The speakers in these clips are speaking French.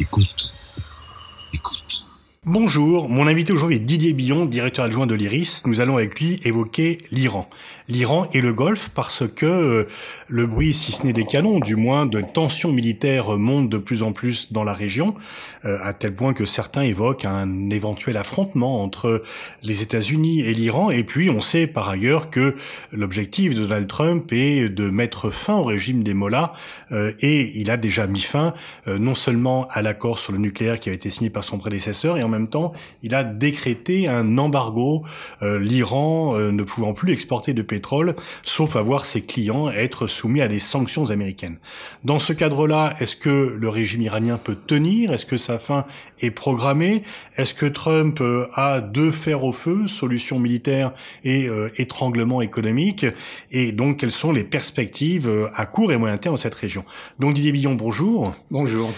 Écoute. Bonjour, mon invité aujourd'hui est Didier Billon, directeur adjoint de l'IRIS. Nous allons avec lui évoquer l'Iran. L'Iran et le Golfe parce que euh, le bruit, si ce n'est des canons, du moins de tensions militaires monte de plus en plus dans la région, euh, à tel point que certains évoquent un éventuel affrontement entre les États-Unis et l'Iran. Et puis on sait par ailleurs que l'objectif de Donald Trump est de mettre fin au régime des Mollahs euh, et il a déjà mis fin non seulement à l'accord sur le nucléaire qui avait été signé par son prédécesseur et en même temps, il a décrété un embargo, euh, l'Iran euh, ne pouvant plus exporter de pétrole, sauf à voir ses clients être soumis à des sanctions américaines. Dans ce cadre-là, est-ce que le régime iranien peut tenir? Est-ce que sa fin est programmée? Est-ce que Trump euh, a deux fers au feu, solution militaire et étranglement économique? Et donc, quelles sont les perspectives à court et moyen terme dans cette région? Donc, Didier Billon, bonjour. Bonjour.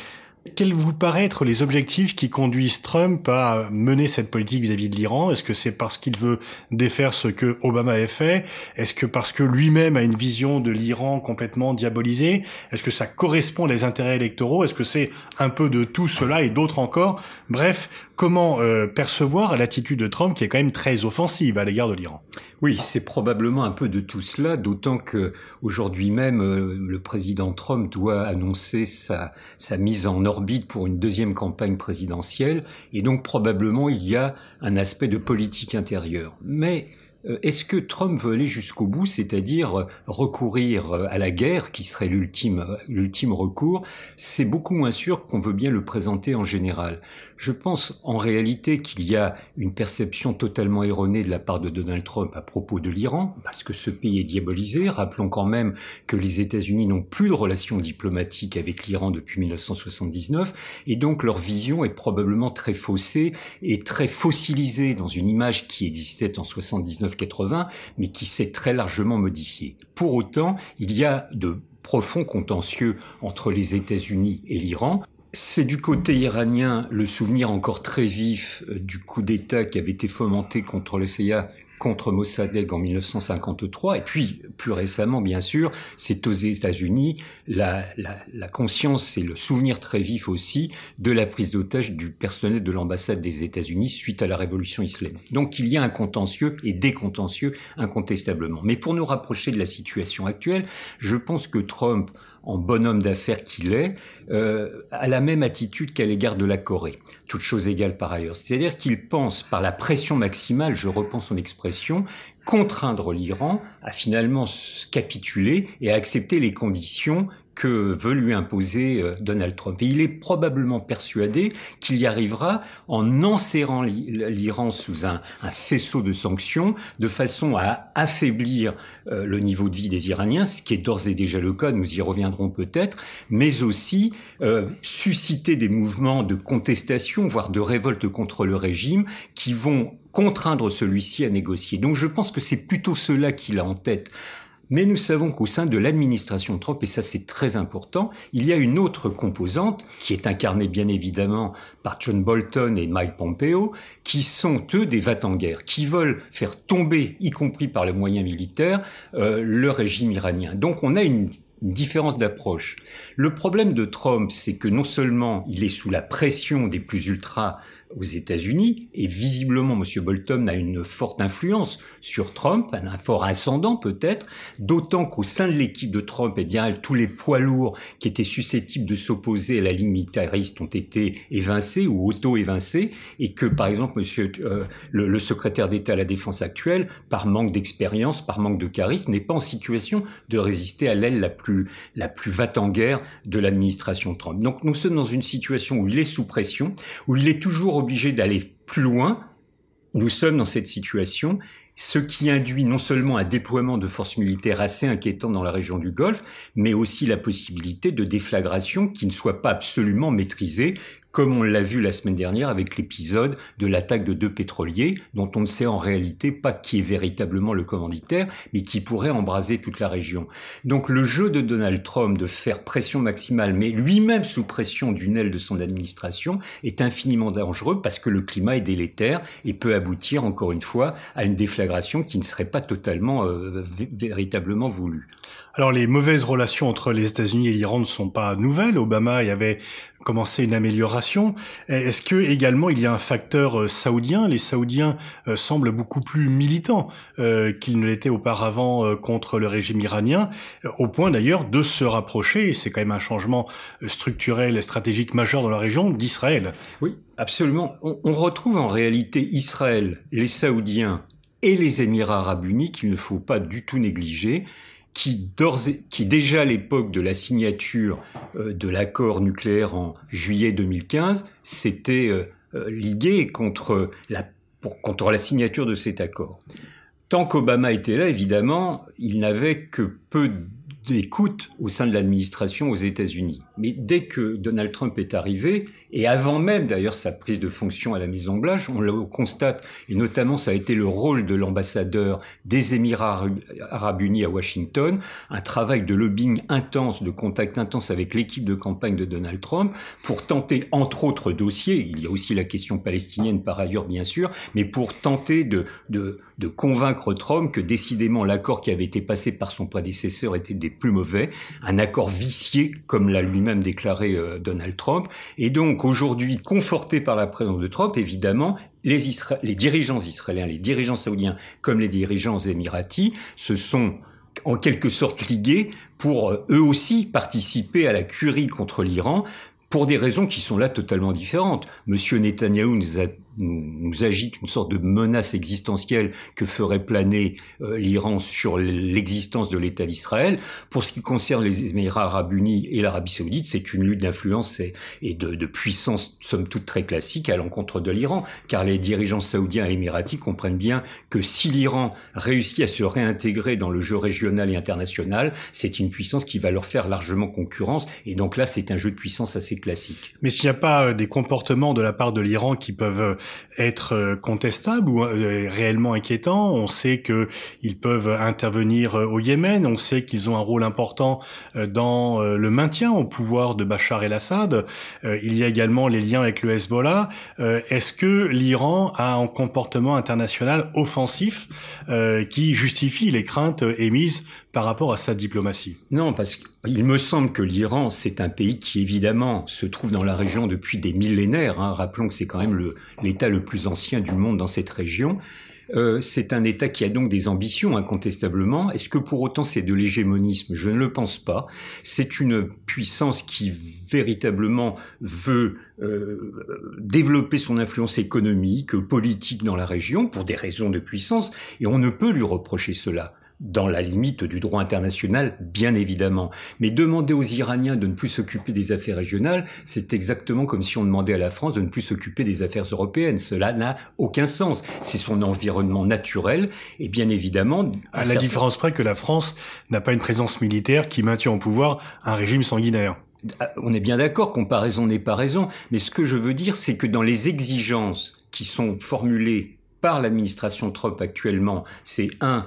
Quels vous paraissent les objectifs qui conduisent Trump à mener cette politique vis-à-vis de l'Iran? Est-ce que c'est parce qu'il veut défaire ce que Obama avait fait? Est-ce que parce que lui-même a une vision de l'Iran complètement diabolisée? Est-ce que ça correspond à des intérêts électoraux? Est-ce que c'est un peu de tout cela et d'autres encore? Bref, comment euh, percevoir l'attitude de Trump qui est quand même très offensive à l'égard de l'Iran oui, c'est probablement un peu de tout cela, d'autant que aujourd'hui même, euh, le président Trump doit annoncer sa, sa mise en orbite pour une deuxième campagne présidentielle, et donc probablement il y a un aspect de politique intérieure. Mais euh, est-ce que Trump veut aller jusqu'au bout, c'est-à-dire euh, recourir à la guerre, qui serait l'ultime, l'ultime recours? C'est beaucoup moins sûr qu'on veut bien le présenter en général. Je pense en réalité qu'il y a une perception totalement erronée de la part de Donald Trump à propos de l'Iran, parce que ce pays est diabolisé. Rappelons quand même que les États-Unis n'ont plus de relations diplomatiques avec l'Iran depuis 1979, et donc leur vision est probablement très faussée et très fossilisée dans une image qui existait en 79 80 mais qui s'est très largement modifié. Pour autant, il y a de profonds contentieux entre les États-Unis et l'Iran. C'est du côté iranien le souvenir encore très vif euh, du coup d'État qui avait été fomenté contre le CIA contre Mossadegh en 1953. Et puis, plus récemment, bien sûr, c'est aux États-Unis la, la, la, conscience et le souvenir très vif aussi de la prise d'otage du personnel de l'ambassade des États-Unis suite à la révolution islamique. Donc, il y a un contentieux et des contentieux incontestablement. Mais pour nous rapprocher de la situation actuelle, je pense que Trump en bonhomme d'affaires qu'il est, euh, a la même attitude qu'à l'égard de la Corée, toute chose égale par ailleurs. C'est-à-dire qu'il pense, par la pression maximale, je reprends son expression, contraindre l'Iran à finalement capituler et à accepter les conditions que veut lui imposer euh, Donald Trump. Et il est probablement persuadé qu'il y arrivera en enserrant l'Iran sous un, faisceau de sanctions, de façon à affaiblir euh, le niveau de vie des Iraniens, ce qui est d'ores et déjà le cas, nous y reviendrons peut-être, mais aussi euh, susciter des mouvements de contestation, voire de révolte contre le régime, qui vont contraindre celui-ci à négocier. Donc je pense que c'est plutôt cela qu'il a en tête mais nous savons qu'au sein de l'administration Trump, et ça c'est très important, il y a une autre composante qui est incarnée bien évidemment par John Bolton et Mike Pompeo, qui sont eux des vats en guerre, qui veulent faire tomber, y compris par les moyens militaires, euh, le régime iranien. Donc on a une différence d'approche. Le problème de Trump, c'est que non seulement il est sous la pression des plus ultras aux États-Unis, et visiblement M. Bolton a une forte influence sur Trump, un fort ascendant peut-être, d'autant qu'au sein de l'équipe de Trump, eh bien, tous les poids lourds qui étaient susceptibles de s'opposer à la ligne militariste ont été évincés ou auto-évincés, et que, par exemple, monsieur, le, secrétaire d'État à la Défense actuelle, par manque d'expérience, par manque de charisme, n'est pas en situation de résister à l'aile la plus, la plus vate en guerre de l'administration Trump. Donc nous sommes dans une situation où il est sous pression, où il est toujours obligé d'aller plus loin. Nous sommes dans cette situation, ce qui induit non seulement un déploiement de forces militaires assez inquiétant dans la région du Golfe, mais aussi la possibilité de déflagration qui ne soit pas absolument maîtrisée, comme on l'a vu la semaine dernière avec l'épisode de l'attaque de deux pétroliers, dont on ne sait en réalité pas qui est véritablement le commanditaire, mais qui pourrait embraser toute la région. Donc le jeu de Donald Trump de faire pression maximale, mais lui-même sous pression d'une aile de son administration, est infiniment dangereux parce que le climat est délétère et peut aboutir, encore une fois, à une déflagration qui ne serait pas totalement euh, véritablement voulue. Alors les mauvaises relations entre les États-Unis et l'Iran ne sont pas nouvelles. Obama y avait commencé une amélioration. Est-ce que également il y a un facteur euh, saoudien? Les Saoudiens euh, semblent beaucoup plus militants euh, qu'ils ne l'étaient auparavant contre le régime iranien, au point d'ailleurs de se rapprocher. Et c'est quand même un changement structurel et stratégique majeur dans la région d'Israël. Oui, absolument. On, on retrouve en réalité Israël, les Saoudiens et les Émirats arabes unis qu'il ne faut pas du tout négliger qui, qui déjà à l'époque de la signature euh, de l'accord nucléaire en juillet 2015 s'était euh, euh, ligué contre la, contre la signature de cet accord. Tant qu'Obama était là, évidemment, il n'avait que peu d'écoute au sein de l'administration aux États-Unis. Mais dès que Donald Trump est arrivé, et avant même d'ailleurs sa prise de fonction à la Maison Blanche, on le constate, et notamment ça a été le rôle de l'ambassadeur des Émirats arabes unis à Washington, un travail de lobbying intense, de contact intense avec l'équipe de campagne de Donald Trump, pour tenter, entre autres dossiers, il y a aussi la question palestinienne par ailleurs bien sûr, mais pour tenter de, de, de convaincre Trump que décidément l'accord qui avait été passé par son prédécesseur était des plus mauvais, un accord vicié comme l'a lui-même déclaré euh, Donald Trump. Et donc aujourd'hui, conforté par la présence de Trump, évidemment, les, les dirigeants israéliens, les dirigeants saoudiens comme les dirigeants émiratis se sont en quelque sorte ligués pour euh, eux aussi participer à la curie contre l'Iran pour des raisons qui sont là totalement différentes. Monsieur Netanyahou nous a nous, agite une sorte de menace existentielle que ferait planer euh, l'Iran sur l'existence de l'État d'Israël. Pour ce qui concerne les Émirats arabes unis et l'Arabie saoudite, c'est une lutte d'influence et, de, de puissance, somme toute très classique, à l'encontre de l'Iran, car les dirigeants saoudiens et émiratis comprennent bien que si l'Iran réussit à se réintégrer dans le jeu régional et international, c'est une puissance qui va leur faire largement concurrence, et donc là, c'est un jeu de puissance assez classique. Mais s'il n'y a pas euh, des comportements de la part de l'Iran qui peuvent euh, être euh, contestables ou euh, réellement inquiétants. On sait que ils peuvent intervenir euh, au Yémen. On sait qu'ils ont un rôle important dans le maintien au pouvoir de Bachar el-Assad. Il y a également les liens avec le Hezbollah. Est-ce que l'Iran a un comportement international offensif qui justifie les craintes émises par rapport à sa diplomatie Non, parce qu'il me semble que l'Iran, c'est un pays qui évidemment se trouve dans la région depuis des millénaires. Hein. Rappelons que c'est quand même l'État le, plus ancien du monde dans cette région. Euh, c'est un État qui a donc des ambitions incontestablement. Est-ce que pour autant c'est de l'hégémonisme? Je ne le pense pas. C'est une puissance qui véritablement veut euh, développer son influence économique, politique dans la région pour des raisons de puissance, et on ne peut lui reprocher cela dans la limite du droit international, bien évidemment. Mais demander aux Iraniens de ne plus s'occuper des affaires régionales, c'est exactement comme si on demandait à la France de ne plus s'occuper des affaires européennes. Cela n'a aucun sens. C'est son environnement naturel et bien évidemment... À la différence près que la France n'a pas une présence militaire qui maintient au pouvoir un régime sanguinaire. Ah, on est bien d'accord, comparaison n'est pas raison, mais ce que je veux dire, c'est que dans les exigences qui sont formulées par l'administration Trump actuellement, c'est un,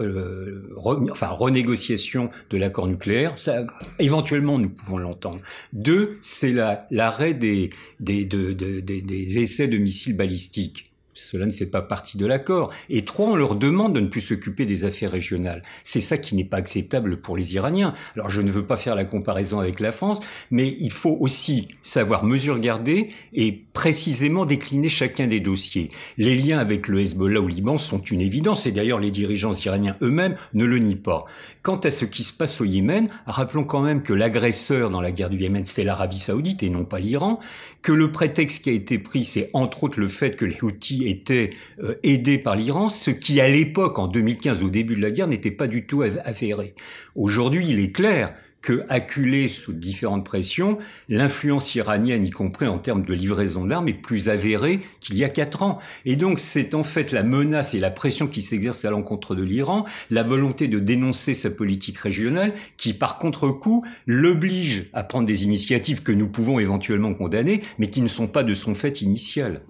euh, enfin renégociation de l'accord nucléaire. Ça, éventuellement, nous pouvons l'entendre. Deux, c'est l'arrêt des, des, des essais de missiles balistiques. Cela ne fait pas partie de l'accord. Et trois, on leur demande de ne plus s'occuper des affaires régionales. C'est ça qui n'est pas acceptable pour les Iraniens. Alors je ne veux pas faire la comparaison avec la France, mais il faut aussi savoir mesure garder et précisément décliner chacun des dossiers. Les liens avec le Hezbollah au Liban sont une évidence, et d'ailleurs les dirigeants iraniens eux-mêmes ne le nient pas. Quant à ce qui se passe au Yémen, rappelons quand même que l'agresseur dans la guerre du Yémen, c'est l'Arabie saoudite et non pas l'Iran, que le prétexte qui a été pris, c'est entre autres le fait que les Houthis était euh, aidé par l'Iran, ce qui à l'époque, en 2015, au début de la guerre, n'était pas du tout avéré. Aujourd'hui, il est clair que, acculé sous différentes pressions, l'influence iranienne, y compris en termes de livraison d'armes, est plus avérée qu'il y a quatre ans. Et donc, c'est en fait la menace et la pression qui s'exerce à l'encontre de l'Iran, la volonté de dénoncer sa politique régionale, qui, par contre-coup, l'oblige à prendre des initiatives que nous pouvons éventuellement condamner, mais qui ne sont pas de son fait initial.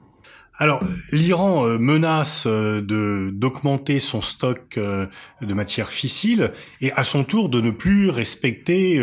Alors, l'Iran euh, menace euh, de d'augmenter son stock euh, de matières fissiles et à son tour de ne plus respecter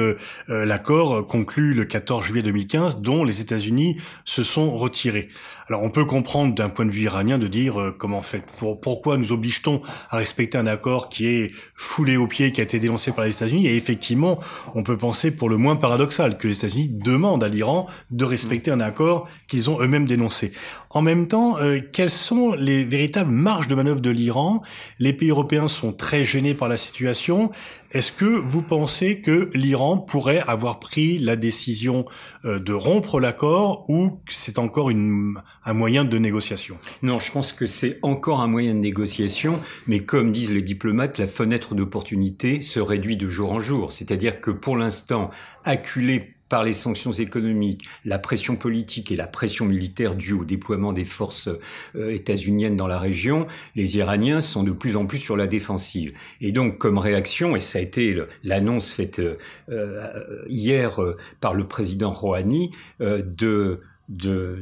l'accord conclu le 14 juillet 2015 dont les États-Unis se sont retirés. Alors, on peut comprendre d'un point de vue iranien de dire comment fait pourquoi nous oblige-t-on à respecter un accord qui est foulé au pied, qui a été dénoncé par les États-Unis et effectivement, on peut penser pour le moins paradoxal que les États-Unis demandent à l'Iran de respecter un accord qu'ils ont eux-mêmes dénoncé. En même temps, euh, quelles sont les véritables marges de manœuvre de l'Iran? Les pays européens sont très gênés par la situation. Est-ce que vous pensez que l'Iran pourrait avoir pris la décision euh, de rompre l'accord ou c'est encore un moyen de négociation? Non, je pense que c'est encore un moyen de négociation, mais comme disent les diplomates, la fenêtre d'opportunité se réduit de jour en jour. C'est-à-dire que pour l'instant, acculé par les sanctions économiques, la pression politique et la pression militaire due au déploiement des forces euh, états-uniennes dans la région, les Iraniens sont de plus en plus sur la défensive. Et donc, comme réaction, et ça a été l'annonce faite euh, euh, hier par le président Rouhani, de de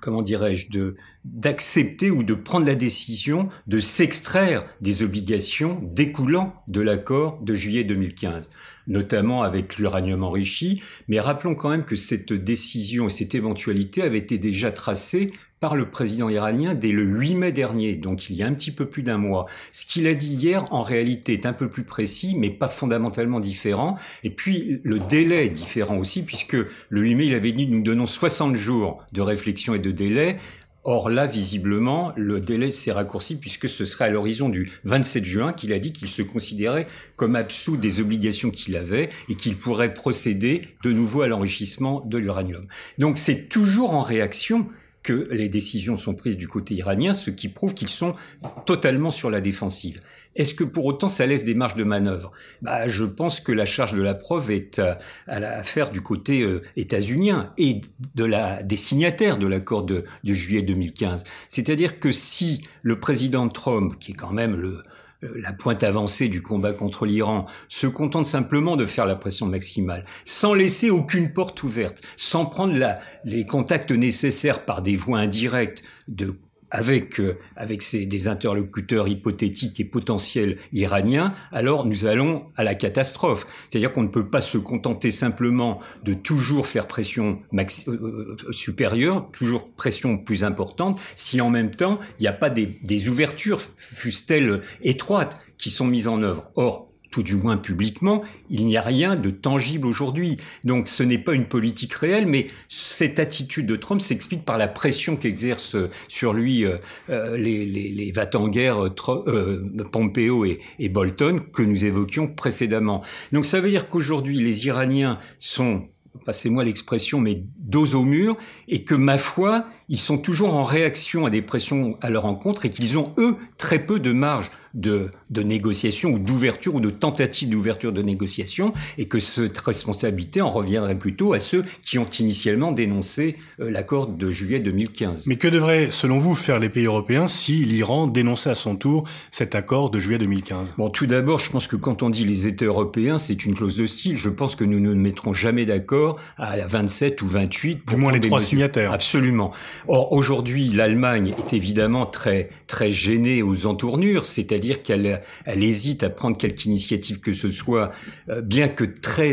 comment dirais-je de d'accepter ou de prendre la décision de s'extraire des obligations découlant de l'accord de juillet 2015 notamment avec l'uranium enrichi. Mais rappelons quand même que cette décision et cette éventualité avait été déjà tracée par le président iranien dès le 8 mai dernier, donc il y a un petit peu plus d'un mois. Ce qu'il a dit hier, en réalité, est un peu plus précis, mais pas fondamentalement différent. Et puis, le délai est différent aussi, puisque le 8 mai, il avait dit, nous donnons 60 jours de réflexion et de délai. Or là, visiblement, le délai s'est raccourci puisque ce serait à l'horizon du 27 juin qu'il a dit qu'il se considérait comme absous des obligations qu'il avait et qu'il pourrait procéder de nouveau à l'enrichissement de l'uranium. Donc c'est toujours en réaction que les décisions sont prises du côté iranien, ce qui prouve qu'ils sont totalement sur la défensive. Est-ce que pour autant ça laisse des marges de manœuvre? Bah, Je pense que la charge de la preuve est à, l'affaire du côté euh, états-unien et de la, des signataires de l'accord de, de juillet 2015. C'est-à-dire que si le président Trump, qui est quand même le, euh, la pointe avancée du combat contre l'Iran, se contente simplement de faire la pression maximale, sans laisser aucune porte ouverte, sans prendre la, les contacts nécessaires par des voies indirectes de avec euh, avec ces, des interlocuteurs hypothétiques et potentiels iraniens, alors nous allons à la catastrophe. C'est-à-dire qu'on ne peut pas se contenter simplement de toujours faire pression maxi euh, euh, supérieure, toujours pression plus importante, si en même temps il n'y a pas des, des ouvertures, fussent-elles étroites, qui sont mises en œuvre. Or, tout du moins publiquement, il n'y a rien de tangible aujourd'hui. Donc ce n'est pas une politique réelle, mais cette attitude de Trump s'explique par la pression qu'exercent sur lui euh, euh, les, les, les en guerre euh, Pompeo et, et Bolton que nous évoquions précédemment. Donc ça veut dire qu'aujourd'hui les Iraniens sont passez-moi l'expression, mais dos au mur, et que ma foi, ils sont toujours en réaction à des pressions à leur encontre et qu'ils ont, eux, très peu de marge de, de négociation ou d'ouverture ou de tentative d'ouverture de négociation et que cette responsabilité en reviendrait plutôt à ceux qui ont initialement dénoncé euh, l'accord de juillet 2015. Mais que devraient, selon vous, faire les pays européens si l'Iran dénonçait à son tour cet accord de juillet 2015 Bon, tout d'abord, je pense que quand on dit les États européens, c'est une clause de style. Je pense que nous ne mettrons jamais d'accord à 27 ou 28. Pour du moins les trois signataires. Absolument. Or, aujourd'hui, l'Allemagne est évidemment très, très gênée aux entournures, c'est-à-dire c'est-à-dire qu'elle elle hésite à prendre quelque initiative que ce soit, euh, bien que très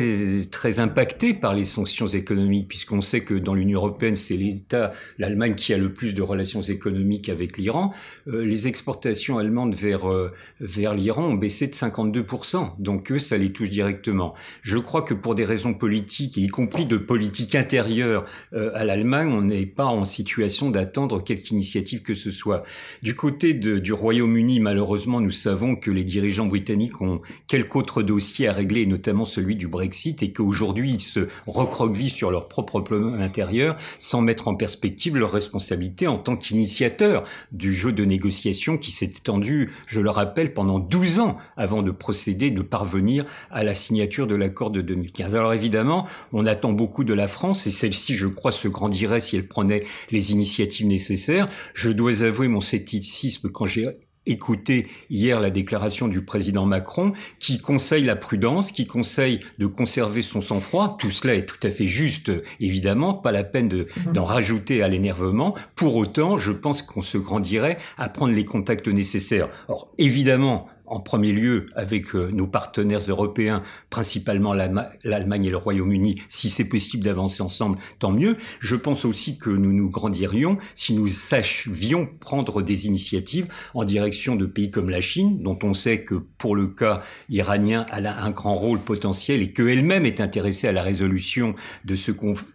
très impactée par les sanctions économiques, puisqu'on sait que dans l'Union européenne, c'est l'État, l'Allemagne, qui a le plus de relations économiques avec l'Iran. Euh, les exportations allemandes vers euh, vers l'Iran ont baissé de 52%, donc ça les touche directement. Je crois que pour des raisons politiques, y compris de politique intérieure à l'Allemagne, on n'est pas en situation d'attendre quelque initiative que ce soit. Du côté du Royaume-Uni, malheureusement, nous savons que les dirigeants britanniques ont quelques autres dossiers à régler, notamment celui du Brexit, et qu'aujourd'hui, ils se recroquevillent sur leur propre plan intérieur sans mettre en perspective leur responsabilité en tant qu'initiateurs du jeu de négociation qui s'est étendu, je le rappelle, pendant 12 ans avant de procéder, de parvenir à la signature de l'accord de 2015. Alors évidemment, on attend beaucoup de la France, et celle-ci, je crois, se grandirait si elle prenait les initiatives nécessaires. Je dois avouer mon scepticisme quand j'ai écouté hier la déclaration du président Macron qui conseille la prudence, qui conseille de conserver son sang-froid. Tout cela est tout à fait juste, évidemment, pas la peine mhm. d'en rajouter à l'énervement. Pour autant, je pense qu'on se grandirait à prendre les contacts nécessaires. Or, évidemment, en premier lieu avec euh, nos partenaires européens, principalement l'Allemagne et le Royaume-Uni, si c'est possible d'avancer ensemble, tant mieux. Je pense aussi que nous nous grandirions si nous sachions prendre des initiatives en direction de pays comme la Chine, dont on sait que pour le cas iranien, elle a un grand rôle potentiel et qu'elle-même est intéressée à la résolution de,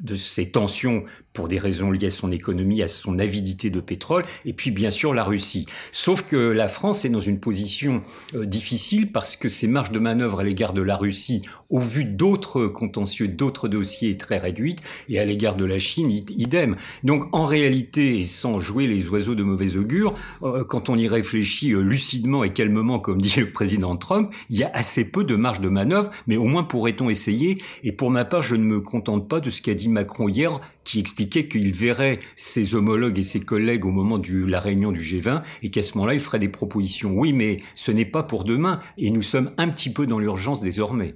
de ces tensions pour des raisons liées à son économie, à son avidité de pétrole, et puis bien sûr la Russie. Sauf que la France est dans une position euh, difficile parce que ses marges de manœuvre à l'égard de la Russie, au vu d'autres contentieux, d'autres dossiers, est très réduite, et à l'égard de la Chine, idem. Donc en réalité, sans jouer les oiseaux de mauvais augure, euh, quand on y réfléchit euh, lucidement et calmement, comme dit le président Trump, il y a assez peu de marge de manœuvre, mais au moins pourrait-on essayer. Et pour ma part, je ne me contente pas de ce qu'a dit Macron hier qui expliquait qu'il verrait ses homologues et ses collègues au moment de la réunion du G20 et qu'à ce moment-là, il ferait des propositions. Oui, mais ce n'est pas pour demain et nous sommes un petit peu dans l'urgence désormais.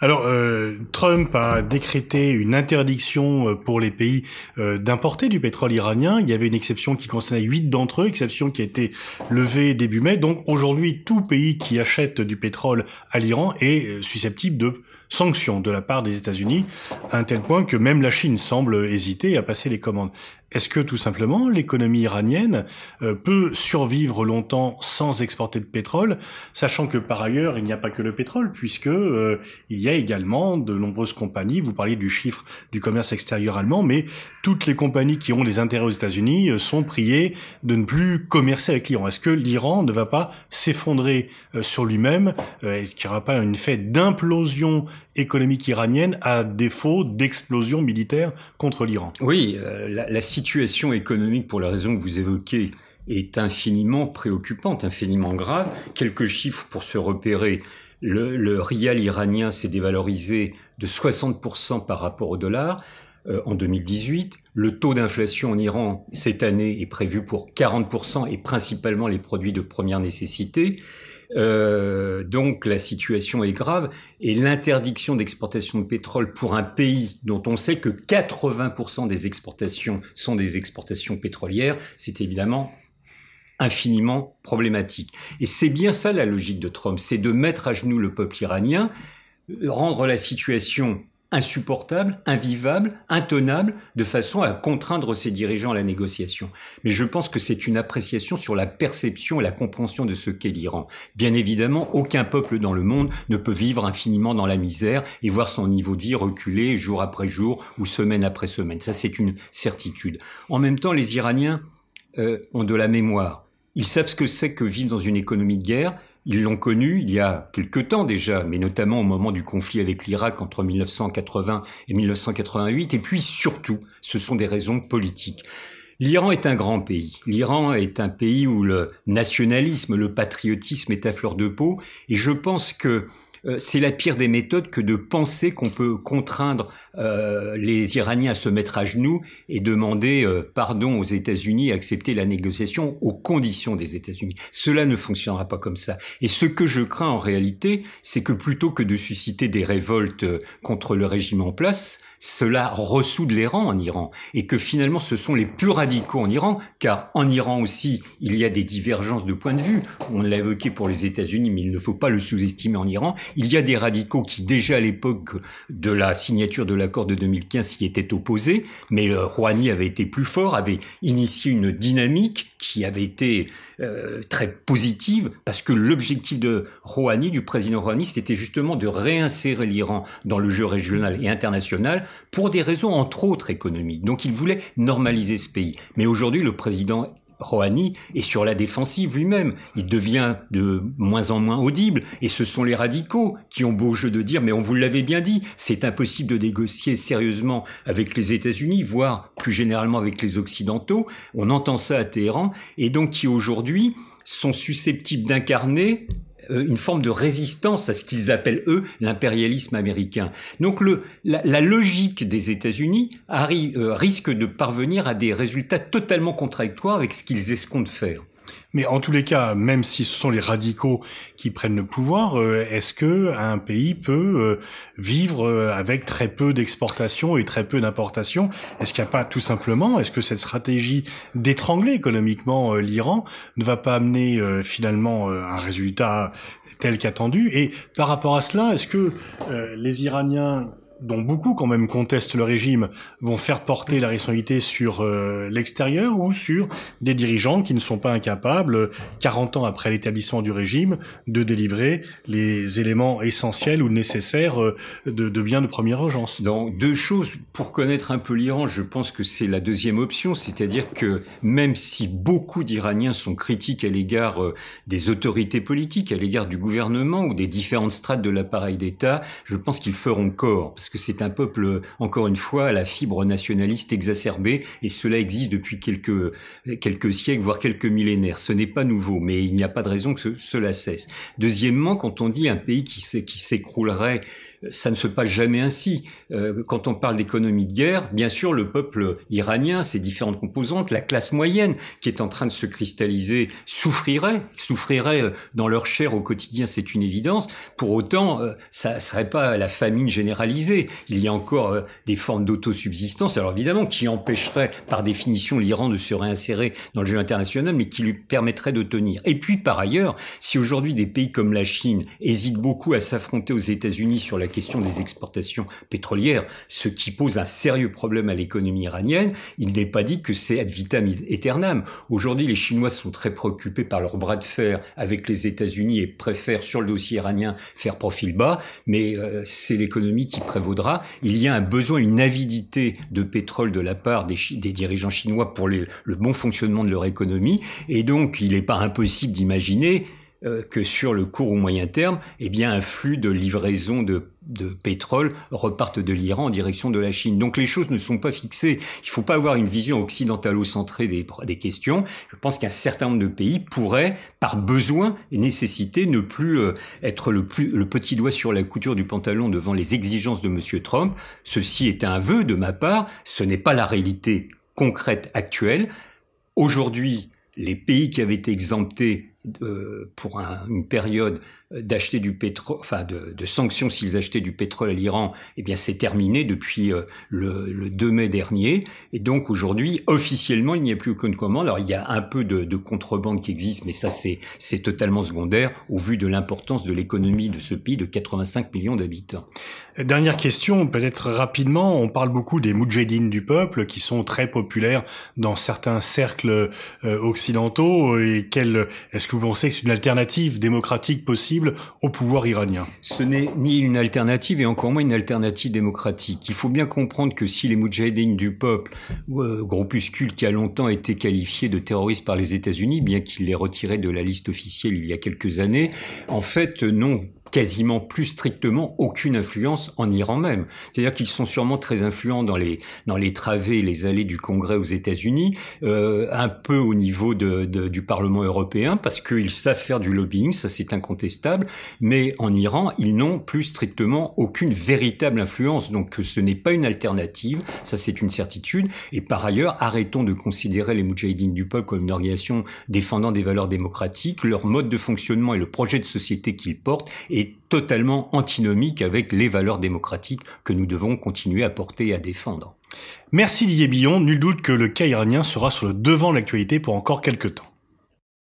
Alors, euh, Trump a décrété une interdiction euh, pour les pays euh, d'importer du pétrole iranien. Il y avait une exception qui concernait huit d'entre eux, exception qui a été levée début mai. Donc aujourd'hui, tout pays qui achète du pétrole à l'Iran est susceptible de sanctions de la part des États-Unis, à un tel point que même la Chine semble hésiter à passer les commandes. Est-ce que tout simplement l'économie iranienne euh, peut survivre longtemps sans exporter de pétrole, sachant que par ailleurs il n'y a pas que le pétrole, puisque euh, il y a également de nombreuses compagnies. Vous parliez du chiffre du commerce extérieur allemand, mais toutes les compagnies qui ont des intérêts aux États-Unis euh, sont priées de ne plus commercer avec l'Iran. Est-ce que l'Iran ne va pas s'effondrer sur lui-même Est-ce qu'il n'y aura pas une fait d'implosion économique iranienne à défaut d'explosion militaire contre l'Iran Oui, la, la situation économique, pour la raison que vous évoquez, est infiniment préoccupante, infiniment grave. Quelques chiffres pour se repérer. Le, le rial iranien s'est dévalorisé de 60% par rapport au dollar euh, en 2018. Le taux d'inflation en Iran cette année est prévu pour 40% et principalement les produits de première nécessité. Euh, donc la situation est grave et l'interdiction d'exportation de pétrole pour un pays dont on sait que 80% des exportations sont des exportations pétrolières, c'est évidemment infiniment problématique. Et c'est bien ça la logique de Trump, c'est de mettre à genoux le peuple iranien, rendre la situation insupportable, invivable, intenable, de façon à contraindre ses dirigeants à la négociation. Mais je pense que c'est une appréciation sur la perception et la compréhension de ce qu'est l'Iran. Bien évidemment, aucun peuple dans le monde ne peut vivre infiniment dans la misère et voir son niveau de vie reculer jour après jour ou semaine après semaine. Ça, c'est une certitude. En même temps, les Iraniens euh, ont de la mémoire. Ils savent ce que c'est que vivre dans une économie de guerre. Ils l'ont connu il y a quelque temps déjà, mais notamment au moment du conflit avec l'Irak entre 1980 et 1988. Et puis surtout, ce sont des raisons politiques. L'Iran est un grand pays. L'Iran est un pays où le nationalisme, le patriotisme est à fleur de peau. Et je pense que c'est la pire des méthodes que de penser qu'on peut contraindre euh, les Iraniens à se mettre à genoux et demander euh, pardon aux États-Unis accepter la négociation aux conditions des États-Unis. Cela ne fonctionnera pas comme ça. Et ce que je crains en réalité, c'est que plutôt que de susciter des révoltes contre le régime en place, cela ressoude les rangs en Iran et que finalement ce sont les plus radicaux en Iran, car en Iran aussi il y a des divergences de point de vue. On l'a évoqué pour les États-Unis, mais il ne faut pas le sous-estimer en Iran. Il y a des radicaux qui déjà à l'époque de la signature de l'accord de 2015 s'y étaient opposés, mais le Rouhani avait été plus fort, avait initié une dynamique qui avait été euh, très positive, parce que l'objectif de Rouhani, du président Rouhani, c'était justement de réinsérer l'Iran dans le jeu régional et international pour des raisons entre autres économiques. Donc il voulait normaliser ce pays. Mais aujourd'hui, le président Rouhani est sur la défensive lui-même. Il devient de moins en moins audible et ce sont les radicaux qui ont beau jeu de dire mais on vous l'avait bien dit, c'est impossible de négocier sérieusement avec les États-Unis, voire plus généralement avec les Occidentaux. On entend ça à Téhéran et donc qui aujourd'hui sont susceptibles d'incarner une forme de résistance à ce qu'ils appellent eux l'impérialisme américain. Donc le, la, logique des États-Unis euh, risque de parvenir à des résultats totalement contradictoires avec ce qu'ils escomptent faire. Mais en tous les cas, même si ce sont les radicaux qui prennent le pouvoir, euh, est-ce que un pays peut euh, vivre euh, avec très peu d'exportation et très peu d'importation Est-ce qu'il n'y a pas tout simplement, est-ce que cette stratégie d'étrangler économiquement l'Iran ne va pas amener finalement un résultat tel qu'attendu? Et par rapport à cela, est-ce que les Iraniens dont beaucoup quand même contestent le régime, vont faire porter la responsabilité sur euh, l'extérieur ou sur des dirigeants qui ne sont pas incapables, 40 ans après l'établissement du régime, de délivrer les éléments essentiels ou nécessaires euh, de, de biens de première urgence. Donc deux choses. Pour connaître un peu l'Iran, je pense que c'est la deuxième option, c'est-à-dire que même si beaucoup d'Iraniens sont critiques à l'égard euh, des autorités politiques, à l'égard du gouvernement ou des différentes strates de l'appareil d'État, je pense qu'ils feront corps que c'est un peuple, encore une fois, à la fibre nationaliste exacerbée, et cela existe depuis quelques, quelques siècles, voire quelques millénaires. Ce n'est pas nouveau, mais il n'y a pas de raison que cela cesse. Deuxièmement, quand on dit un pays qui s'écroulerait ça ne se passe jamais ainsi. Euh, quand on parle d'économie de guerre, bien sûr, le peuple iranien, ses différentes composantes, la classe moyenne qui est en train de se cristalliser, souffrirait, souffrirait euh, dans leur chair au quotidien, c'est une évidence. Pour autant, euh, ça ne serait pas la famine généralisée. Il y a encore des formes d'autosubsistance, alors évidemment, qui empêcheraient par définition l'Iran de se réinsérer dans le jeu international, mais qui lui permettraient de tenir. Et puis, par ailleurs, si aujourd'hui des pays comme la Chine hésitent beaucoup à s'affronter aux États-Unis sur la question des exportations pétrolières, ce qui pose un sérieux problème à l'économie iranienne. Il n'est pas dit que c'est ad vitam aeternam. Aujourd'hui, les Chinois sont très préoccupés par leur bras de fer avec les États-Unis et préfèrent sur le dossier iranien faire profil bas, mais euh, c'est l'économie qui Il y a un besoin, une avidité de pétrole de la part des, dirigeants chinois pour le bon fonctionnement de leur économie, et donc il n'est pas impossible d'imaginer que sur le court ou moyen terme, eh bien, un flux de livraison de, de pétrole repartent de l'Iran en direction de la Chine. Donc les choses ne sont pas fixées. Il ne faut pas avoir une vision occidentalo-centrée des, des questions. Je pense qu'un certain nombre de pays pourraient, par besoin et nécessité, ne plus euh, être le, plus, le petit doigt sur la couture du pantalon devant les exigences de M. Trump. Ceci est un vœu de ma part. Ce n'est pas la réalité concrète actuelle. Aujourd'hui, les pays qui avaient été exemptés euh, pour une période d'acheter du pétrole, enfin de, de sanctions s'ils achetaient du pétrole à l'Iran, eh bien c'est terminé depuis euh, le, le, 2 mai dernier. Et donc aujourd'hui, officiellement, il n'y a plus aucune commande. Alors il y a un peu de, de contrebande qui existe, mais ça c'est c'est totalement secondaire au vu de l'importance de l'économie de ce pays de 85 millions d'habitants. Dernière question, peut-être rapidement. On parle beaucoup des moudjahidines du peuple qui sont très populaires dans certains cercles euh, occidentaux. Et quel est-ce vous pensez que c'est une alternative démocratique possible au pouvoir iranien Ce n'est ni une alternative et encore moins une alternative démocratique. Il faut bien comprendre que si les Moudjahidines du peuple, euh, qui a longtemps été qualifié de terroriste par les États-Unis, bien qu'il les retiré de la liste officielle il y a quelques années, en fait n'ont quasiment plus strictement aucune influence en Iran même. C'est-à-dire qu'ils sont sûrement très influents dans les dans les travées les allées du Congrès aux États-Unis, euh, un peu au niveau de, de, du Parlement européen parce qu'ils savent faire du lobbying, ça c'est incontestable. Mais en Iran, ils n'ont plus strictement aucune véritable influence. Donc ce n'est pas une alternative, ça c'est une certitude. Et par ailleurs, arrêtons de considérer les Moudjahidines du peuple comme une organisation défendant des valeurs démocratiques. Leur mode de fonctionnement et le projet de société qu'ils portent est totalement antinomique avec les valeurs démocratiques que nous devons continuer à porter et à défendre. Merci Didier Billon, nul doute que le cas iranien sera sur le devant de l'actualité pour encore quelques temps.